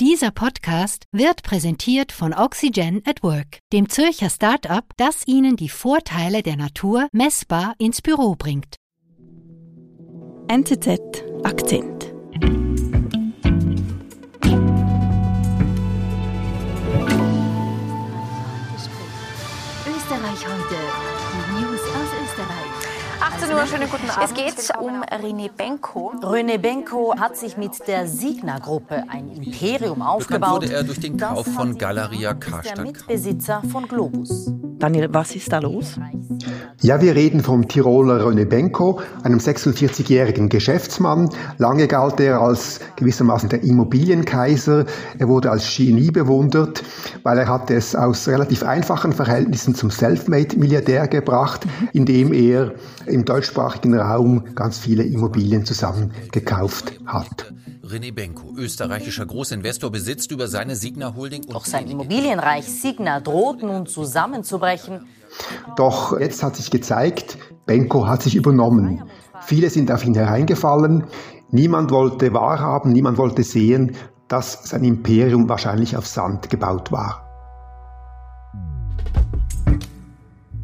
Dieser Podcast wird präsentiert von Oxygen at Work, dem Zürcher Start-up, das Ihnen die Vorteile der Natur messbar ins Büro bringt. NZZ Akzent. Österreich heute. Die News aus Österreich. 18 Uhr, schönen guten Abend. Es geht um René Benko. René Benko hat sich mit der Signa-Gruppe ein Imperium aufgebaut. Bekannt wurde er durch den Kauf von Galeria ist der Karstadt. Mitbesitzer von Globus. Daniel, was ist da los? Ja, wir reden vom Tiroler René Benko, einem 46-jährigen Geschäftsmann. Lange galt er als gewissermaßen der Immobilienkaiser. Er wurde als Genie bewundert, weil er hat es aus relativ einfachen Verhältnissen zum Selfmade-Milliardär gebracht, indem er im deutschsprachigen Raum ganz viele Immobilien zusammengekauft hat. René Benko, österreichischer Großinvestor, besitzt über seine Signa Holding Doch sein Immobilienreich Signa droht nun zusammenzubrechen. Doch jetzt hat sich gezeigt, Benko hat sich übernommen. Viele sind auf ihn hereingefallen. Niemand wollte wahrhaben, niemand wollte sehen, dass sein Imperium wahrscheinlich auf Sand gebaut war.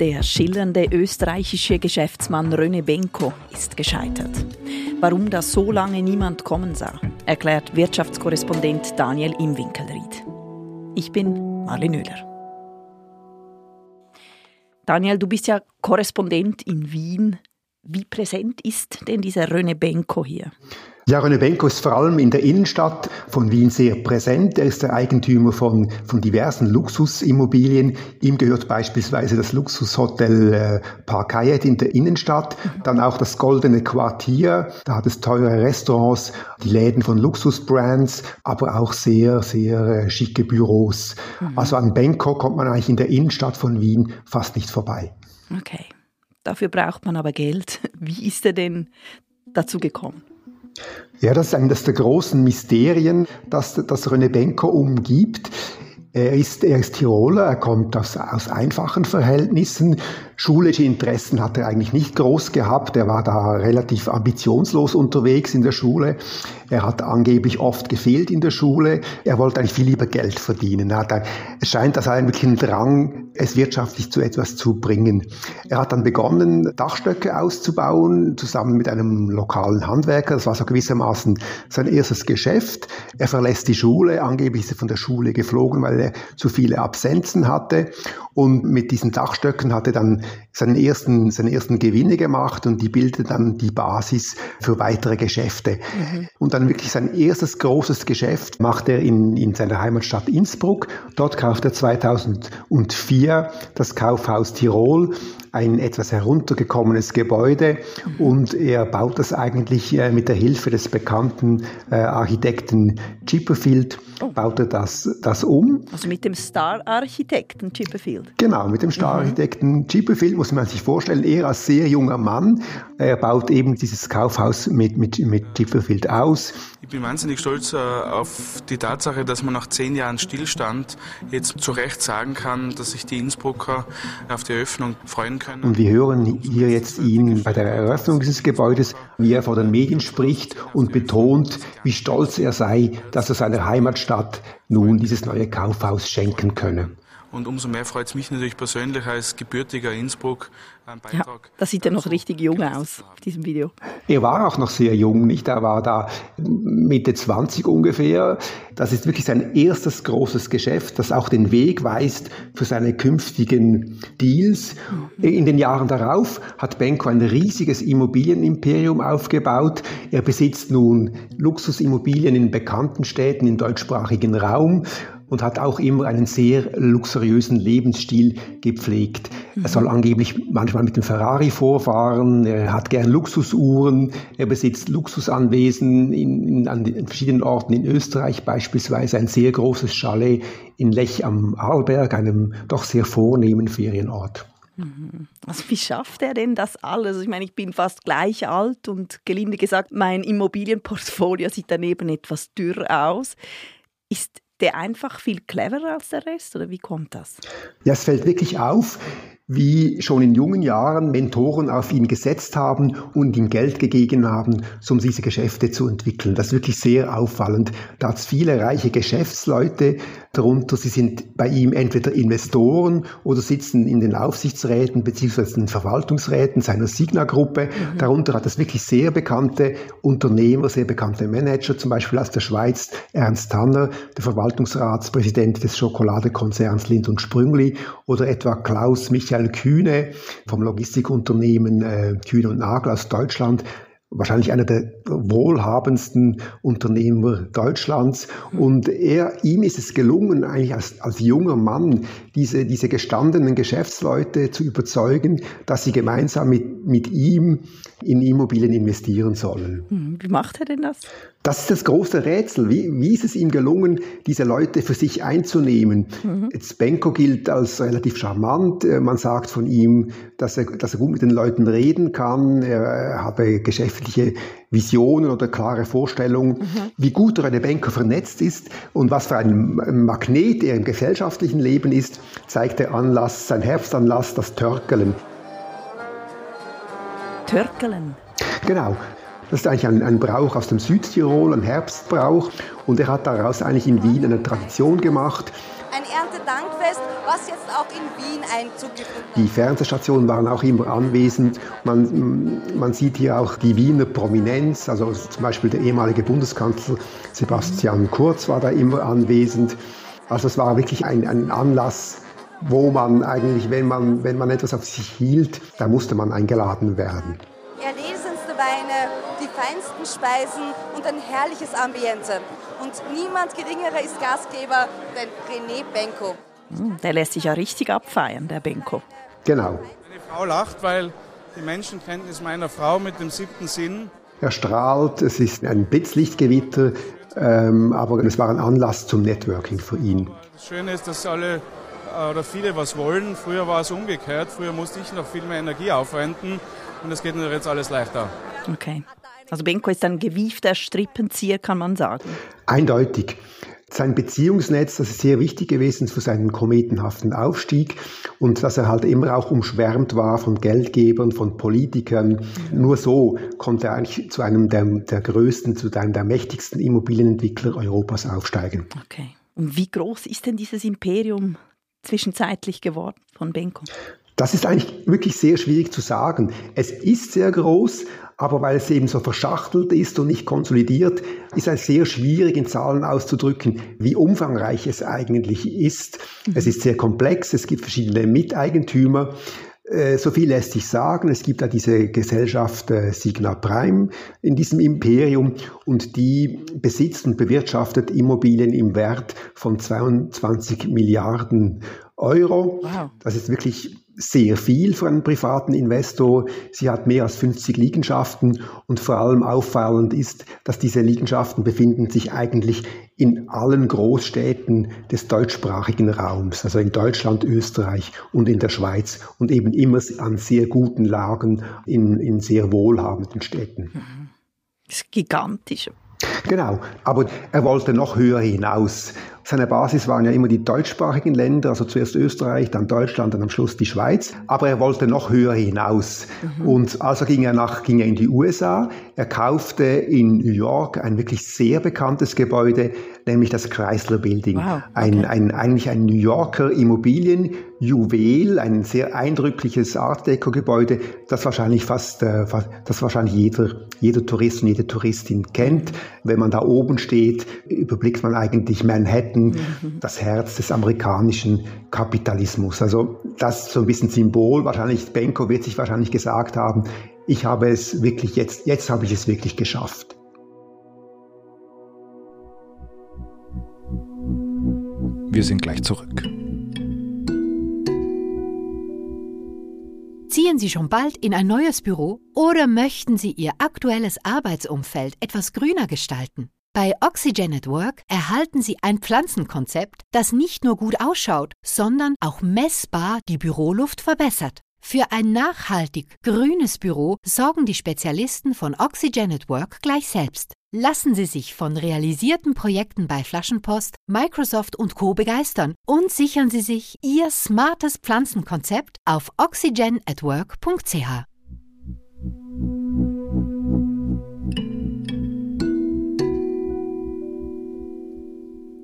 Der schillernde österreichische Geschäftsmann René Benko ist gescheitert. Warum da so lange niemand kommen sah, erklärt Wirtschaftskorrespondent Daniel Imwinkelried. Ich bin Marlene Müller. Daniel, du bist ja Korrespondent in Wien. Wie präsent ist denn dieser René Benko hier? Ja, René Benko ist vor allem in der Innenstadt von Wien sehr präsent. Er ist der Eigentümer von, von diversen Luxusimmobilien. Ihm gehört beispielsweise das Luxushotel äh, Park Hyatt in der Innenstadt, dann auch das Goldene Quartier. Da hat es teure Restaurants, die Läden von Luxusbrands, aber auch sehr, sehr äh, schicke Büros. Also an Benko kommt man eigentlich in der Innenstadt von Wien fast nicht vorbei. Okay, dafür braucht man aber Geld. Wie ist er denn dazu gekommen? Ja, das ist eines der großen Mysterien, das, das René Benko umgibt. Er ist, er ist Tiroler, er kommt aus, aus einfachen Verhältnissen. Schulische Interessen hat er eigentlich nicht groß gehabt. Er war da relativ ambitionslos unterwegs in der Schule. Er hat angeblich oft gefehlt in der Schule. Er wollte eigentlich viel lieber Geld verdienen. Er ein, es scheint, dass er einen wirklichen Drang, es wirtschaftlich zu etwas zu bringen. Er hat dann begonnen, Dachstöcke auszubauen, zusammen mit einem lokalen Handwerker. Das war so gewissermaßen sein erstes Geschäft. Er verlässt die Schule. Angeblich ist er von der Schule geflogen, weil er zu viele Absenzen hatte. Und mit diesen Dachstöcken hat er dann seinen ersten, seine ersten Gewinne gemacht und die bildeten dann die Basis für weitere Geschäfte. Und dann wirklich sein erstes großes Geschäft macht er in, in seiner Heimatstadt Innsbruck. Dort kauft er 2004 das Kaufhaus Tirol, ein etwas heruntergekommenes Gebäude und er baut das eigentlich äh, mit der Hilfe des bekannten äh, Architekten Chipperfield, baut er das, das um Also mit dem Star-Architekten Chipperfield. Genau, mit dem Star-Architekten Chipperfield muss man sich vorstellen, er als sehr junger Mann, er baut eben dieses Kaufhaus mit, mit, mit Chipperfield aus. Ich bin wahnsinnig stolz äh, auf die Tatsache, dass man nach zehn Jahren Stillstand jetzt zu Recht sagen kann, dass sich die Innsbrucker auf die Eröffnung freuen. Und wir hören hier jetzt ihn bei der Eröffnung dieses Gebäudes, wie er vor den Medien spricht und betont, wie stolz er sei, dass er seiner Heimatstadt nun dieses neue Kaufhaus schenken könne. Und umso mehr freut es mich natürlich persönlich als gebürtiger Innsbruck, einen Ja, Beitrag. da sieht er noch richtig jung aus auf diesem Video. Er war auch noch sehr jung, nicht? Er war da Mitte 20 ungefähr. Das ist wirklich sein erstes großes Geschäft, das auch den Weg weist für seine künftigen Deals. In den Jahren darauf hat Benko ein riesiges Immobilienimperium aufgebaut. Er besitzt nun Luxusimmobilien in bekannten Städten im deutschsprachigen Raum und hat auch immer einen sehr luxuriösen Lebensstil gepflegt. Er soll angeblich manchmal mit dem Ferrari vorfahren, er hat gern Luxusuhren, er besitzt Luxusanwesen in, in, an den verschiedenen Orten in Österreich, beispielsweise ein sehr großes Chalet in Lech am Arlberg, einem doch sehr vornehmen Ferienort. Also wie schafft er denn das alles? Ich meine, ich bin fast gleich alt und gelinde gesagt, mein Immobilienportfolio sieht daneben etwas dürr aus. Ist der einfach viel cleverer als der Rest oder wie kommt das? Ja, es fällt wirklich auf, wie schon in jungen Jahren Mentoren auf ihn gesetzt haben und ihm Geld gegeben haben, um diese Geschäfte zu entwickeln. Das ist wirklich sehr auffallend. Da hat es viele reiche Geschäftsleute darunter. Sie sind bei ihm entweder Investoren oder sitzen in den Aufsichtsräten bzw. den Verwaltungsräten seiner Signa-Gruppe. Mhm. Darunter hat es wirklich sehr bekannte Unternehmer, sehr bekannte Manager, zum Beispiel aus der Schweiz Ernst Tanner, der Verwaltungsratspräsident des Schokoladekonzerns Lind und Sprüngli oder etwa Klaus Michael Michael Kühne vom Logistikunternehmen äh, Kühne und Nagel aus Deutschland, wahrscheinlich einer der wohlhabendsten Unternehmer Deutschlands. Und er, ihm ist es gelungen, eigentlich als, als junger Mann diese, diese gestandenen Geschäftsleute zu überzeugen, dass sie gemeinsam mit, mit ihm in Immobilien investieren sollen. Hm, wie macht er denn das? Das ist das große Rätsel. Wie, wie ist es ihm gelungen, diese Leute für sich einzunehmen? Mhm. Benko gilt als relativ charmant. Äh, man sagt von ihm, dass er, dass er gut mit den Leuten reden kann. Er habe geschäftliche Visionen oder klare Vorstellungen. Mhm. Wie gut René Benko vernetzt ist und was für ein Magnet er im gesellschaftlichen Leben ist, zeigt der Anlass, sein Herbstanlass, das Törkelen. Törkelen? Genau. Das ist eigentlich ein, ein, Brauch aus dem Südtirol, ein Herbstbrauch. Und er hat daraus eigentlich in Wien eine Tradition gemacht. Ein Erntedankfest, was jetzt auch in Wien Einzug gefunden hat. Die Fernsehstationen waren auch immer anwesend. Man, man sieht hier auch die Wiener Prominenz, also zum Beispiel der ehemalige Bundeskanzler Sebastian Kurz war da immer anwesend. Also es war wirklich ein, ein Anlass, wo man eigentlich, wenn man, wenn man etwas auf sich hielt, da musste man eingeladen werden. Weine, die feinsten Speisen und ein herrliches Ambiente. Und niemand geringerer ist Gastgeber, denn René Benko. Hm, der lässt sich ja richtig abfeiern, der Benko. Genau. Meine Frau lacht, weil die Menschenkenntnis meiner Frau mit dem siebten Sinn. Er strahlt, es ist ein Blitzlichtgewitter, ähm, aber es war ein Anlass zum Networking für ihn. Das Schöne ist, dass alle oder viele was wollen. Früher war es umgekehrt. Früher musste ich noch viel mehr Energie aufwenden und es geht natürlich jetzt alles leichter. Okay. Also Benko ist ein gewiefter Strippenzieher, kann man sagen. Eindeutig. Sein Beziehungsnetz, das ist sehr wichtig gewesen für seinen kometenhaften Aufstieg und dass er halt immer auch umschwärmt war von Geldgebern, von Politikern. Nur so konnte er eigentlich zu einem der, der größten, zu einem der mächtigsten Immobilienentwickler Europas aufsteigen. Okay. Und wie groß ist denn dieses Imperium zwischenzeitlich geworden von Benko? Das ist eigentlich wirklich sehr schwierig zu sagen. Es ist sehr groß, aber weil es eben so verschachtelt ist und nicht konsolidiert, ist es sehr schwierig in Zahlen auszudrücken, wie umfangreich es eigentlich ist. Es ist sehr komplex, es gibt verschiedene Miteigentümer. Äh, so viel lässt sich sagen. Es gibt da diese Gesellschaft äh, Signa Prime in diesem Imperium und die besitzt und bewirtschaftet Immobilien im Wert von 22 Milliarden Euro. Wow. Das ist wirklich sehr viel für einen privaten Investor. Sie hat mehr als 50 Liegenschaften und vor allem auffallend ist, dass diese Liegenschaften befinden sich eigentlich in allen Großstädten des deutschsprachigen Raums, also in Deutschland, Österreich und in der Schweiz und eben immer an sehr guten Lagen in, in sehr wohlhabenden Städten. Das ist gigantisch. Genau, aber er wollte noch höher hinaus. Seine Basis waren ja immer die deutschsprachigen Länder, also zuerst Österreich, dann Deutschland, dann am Schluss die Schweiz. Aber er wollte noch höher hinaus. Mhm. Und also ging er nach, ging er in die USA. Er kaufte in New York ein wirklich sehr bekanntes Gebäude, nämlich das Chrysler Building. Wow, okay. ein, ein, eigentlich ein New Yorker Immobilienjuwel, ein sehr eindrückliches Art Deco Gebäude, das wahrscheinlich fast, äh, das wahrscheinlich jeder, jeder Tourist und jede Touristin kennt. Wenn man da oben steht, überblickt man eigentlich Manhattan Manhattan, mhm. das Herz des amerikanischen Kapitalismus. Also das ist so ein bisschen Symbol. Wahrscheinlich, Benko wird sich wahrscheinlich gesagt haben, ich habe es wirklich jetzt, jetzt habe ich es wirklich geschafft. Wir sind gleich zurück. Ziehen Sie schon bald in ein neues Büro oder möchten Sie Ihr aktuelles Arbeitsumfeld etwas grüner gestalten? Bei Oxygen at Work erhalten Sie ein Pflanzenkonzept, das nicht nur gut ausschaut, sondern auch messbar die Büroluft verbessert. Für ein nachhaltig grünes Büro sorgen die Spezialisten von Oxygen at Work gleich selbst. Lassen Sie sich von realisierten Projekten bei Flaschenpost, Microsoft und Co. begeistern und sichern Sie sich Ihr smartes Pflanzenkonzept auf oxygenatwork.ch.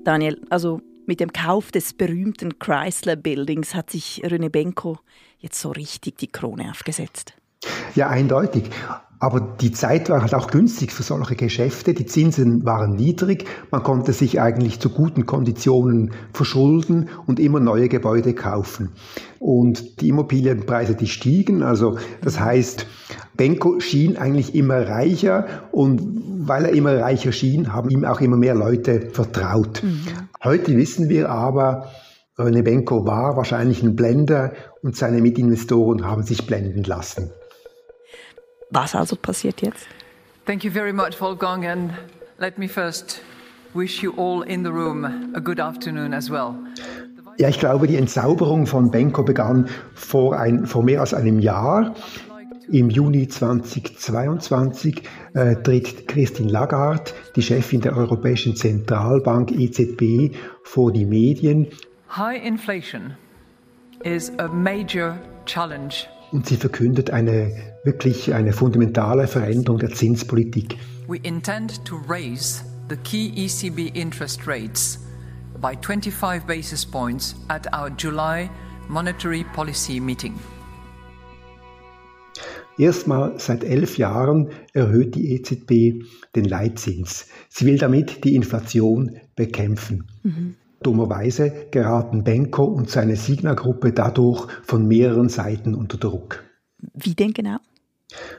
Daniel, also mit dem Kauf des berühmten Chrysler Buildings hat sich René Benko jetzt so richtig die Krone aufgesetzt. Ja, eindeutig. Aber die Zeit war halt auch günstig für solche Geschäfte. Die Zinsen waren niedrig. Man konnte sich eigentlich zu guten Konditionen verschulden und immer neue Gebäude kaufen. Und die Immobilienpreise, die stiegen. Also das heißt, Benko schien eigentlich immer reicher und weil er immer reicher schien, haben ihm auch immer mehr Leute vertraut. Mhm. Heute wissen wir aber, René Benko war wahrscheinlich ein Blender und seine Mitinvestoren haben sich blenden lassen. Was also passiert jetzt? Thank you very much, Wolfgang, and let me first wish you all in the room a good afternoon as well. Ja, ich glaube, die Entzauberung von Benko begann vor, ein, vor mehr als einem Jahr. Im Juni 2022 äh, tritt Christine Lagarde, die Chefin der Europäischen Zentralbank EZB, vor die Medien. High inflation is a major challenge und sie verkündet eine wirklich eine fundamentale Veränderung der Zinspolitik. We intend to raise the key ECB interest rates by 25 basis points at our July monetary policy meeting. Erstmal seit elf Jahren erhöht die EZB den Leitzins. Sie will damit die Inflation bekämpfen. Mhm. Dummerweise geraten Benko und seine Signa-Gruppe dadurch von mehreren Seiten unter Druck. Wie denn genau?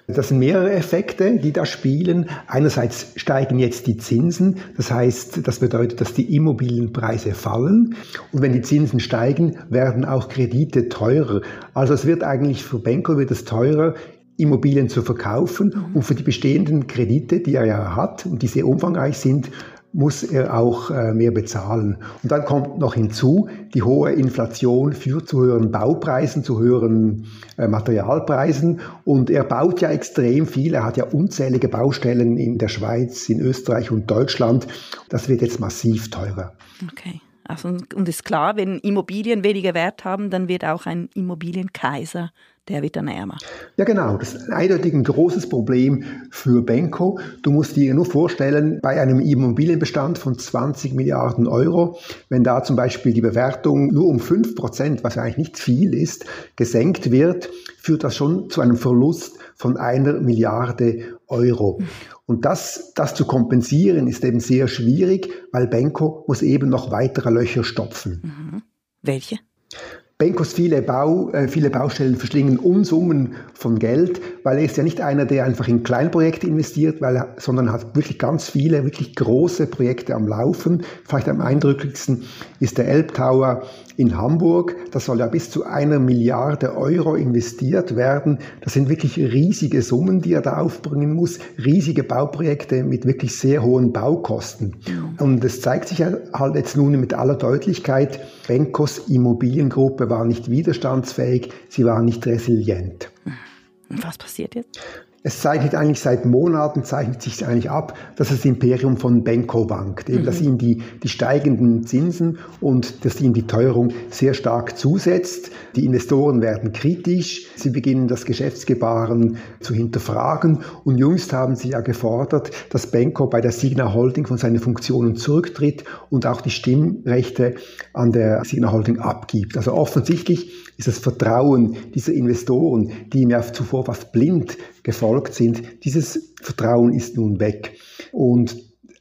Das sind mehrere Effekte, die da spielen. Einerseits steigen jetzt die Zinsen, das heißt, das bedeutet, dass die Immobilienpreise fallen. Und wenn die Zinsen steigen, werden auch Kredite teurer. Also es wird eigentlich für Benko wird es teurer, Immobilien zu verkaufen und für die bestehenden Kredite, die er ja hat und die sehr umfangreich sind, muss er auch äh, mehr bezahlen. Und dann kommt noch hinzu, die hohe Inflation führt zu höheren Baupreisen, zu höheren äh, Materialpreisen. Und er baut ja extrem viel. Er hat ja unzählige Baustellen in der Schweiz, in Österreich und Deutschland. Das wird jetzt massiv teurer. Okay. Also, und ist klar, wenn Immobilien weniger Wert haben, dann wird auch ein Immobilienkaiser der wird dann ärmer. Ja, genau. Das ist eindeutig ein großes Problem für Benko. Du musst dir nur vorstellen, bei einem Immobilienbestand von 20 Milliarden Euro, wenn da zum Beispiel die Bewertung nur um 5 Prozent, was eigentlich nicht viel ist, gesenkt wird, führt das schon zu einem Verlust von einer Milliarde Euro. Und das, das zu kompensieren ist eben sehr schwierig, weil Benko muss eben noch weitere Löcher stopfen. Mhm. Welche? Benkos viele, Bau, äh, viele Baustellen verschlingen Unsummen von Geld, weil er ist ja nicht einer, der einfach in Kleinprojekte investiert, weil er, sondern hat wirklich ganz viele, wirklich große Projekte am Laufen. Vielleicht am eindrücklichsten ist der Elbtower in Hamburg. Das soll ja bis zu einer Milliarde Euro investiert werden. Das sind wirklich riesige Summen, die er da aufbringen muss. Riesige Bauprojekte mit wirklich sehr hohen Baukosten. Und es zeigt sich halt jetzt nun mit aller Deutlichkeit, Benkos Immobiliengruppe war nicht widerstandsfähig, sie war nicht resilient. Was passiert jetzt? Es zeichnet eigentlich seit Monaten, zeichnet sich eigentlich ab, dass das Imperium von Benko wankt. Eben, mhm. dass ihm die, die steigenden Zinsen und dass ihm die Teuerung sehr stark zusetzt. Die Investoren werden kritisch, sie beginnen das Geschäftsgebaren zu hinterfragen und jüngst haben sie ja gefordert, dass Benko bei der Signa Holding von seinen Funktionen zurücktritt und auch die Stimmrechte an der Signa Holding abgibt. Also offensichtlich ist das Vertrauen dieser Investoren, die ihm ja zuvor fast blind gefolgt sind, dieses Vertrauen ist nun weg. Und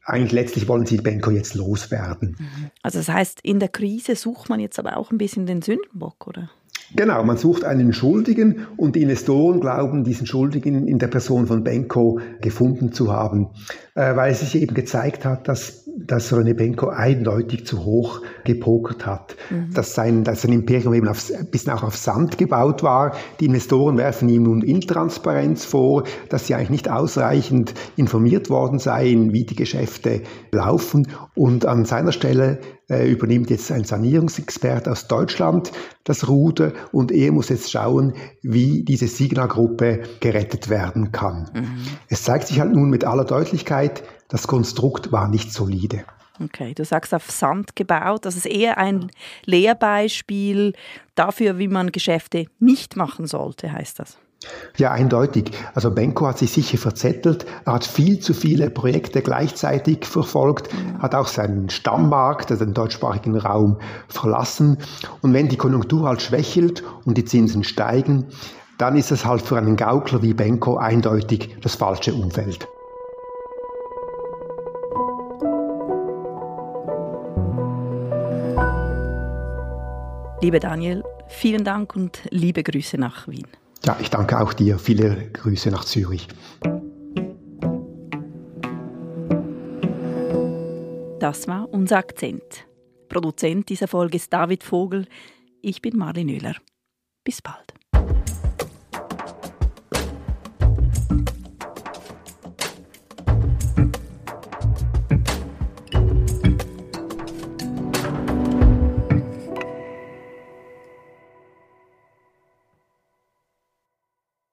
eigentlich letztlich wollen sie Benko jetzt loswerden. Also das heißt, in der Krise sucht man jetzt aber auch ein bisschen den Sündenbock, oder? Genau, man sucht einen Schuldigen und die Investoren glauben, diesen Schuldigen in der Person von Benko gefunden zu haben, äh, weil es sich eben gezeigt hat, dass, dass René Benko eindeutig zu hoch gepokert hat, mhm. dass, sein, dass sein Imperium eben auf, ein bisschen auch auf Sand gebaut war. Die Investoren werfen ihm nun Intransparenz vor, dass sie eigentlich nicht ausreichend informiert worden seien, wie die Geschäfte laufen und an seiner Stelle äh, übernimmt jetzt ein Sanierungsexpert aus Deutschland das Ruder und er muss jetzt schauen, wie diese Signa-Gruppe gerettet werden kann. Mhm. Es zeigt sich halt nun mit aller Deutlichkeit, das Konstrukt war nicht solide. Okay, du sagst auf Sand gebaut. Das ist eher ein Lehrbeispiel dafür, wie man Geschäfte nicht machen sollte, heißt das. Ja, eindeutig. Also Benko hat sich sicher verzettelt. Er hat viel zu viele Projekte gleichzeitig verfolgt, hat auch seinen Stammmarkt, also den deutschsprachigen Raum, verlassen. Und wenn die Konjunktur halt schwächelt und die Zinsen steigen, dann ist es halt für einen Gaukler wie Benko eindeutig das falsche Umfeld. Liebe Daniel, vielen Dank und liebe Grüße nach Wien. Ja, ich danke auch dir. Viele Grüße nach Zürich. Das war unser Akzent. Produzent dieser Folge ist David Vogel. Ich bin Marlin Oehler. Bis bald.